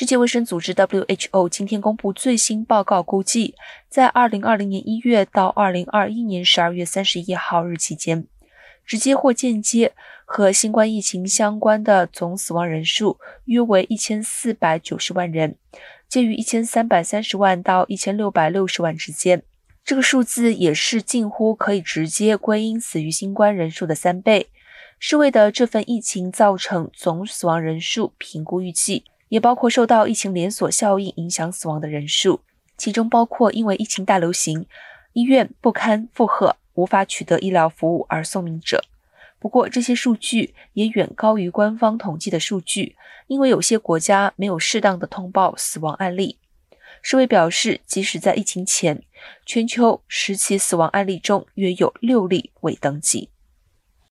世界卫生组织 （WHO） 今天公布最新报告，估计在2020年1月到2021年12月31号日期间，直接或间接和新冠疫情相关的总死亡人数约为1490万人，介于1330万到1660万之间。这个数字也是近乎可以直接归因死于新冠人数的三倍。世卫的这份疫情造成总死亡人数评估预计。也包括受到疫情连锁效应影响死亡的人数，其中包括因为疫情大流行，医院不堪负荷，无法取得医疗服务而送命者。不过，这些数据也远高于官方统计的数据，因为有些国家没有适当的通报死亡案例。世卫表示，即使在疫情前，全球十起死亡案例中约有六例未登记。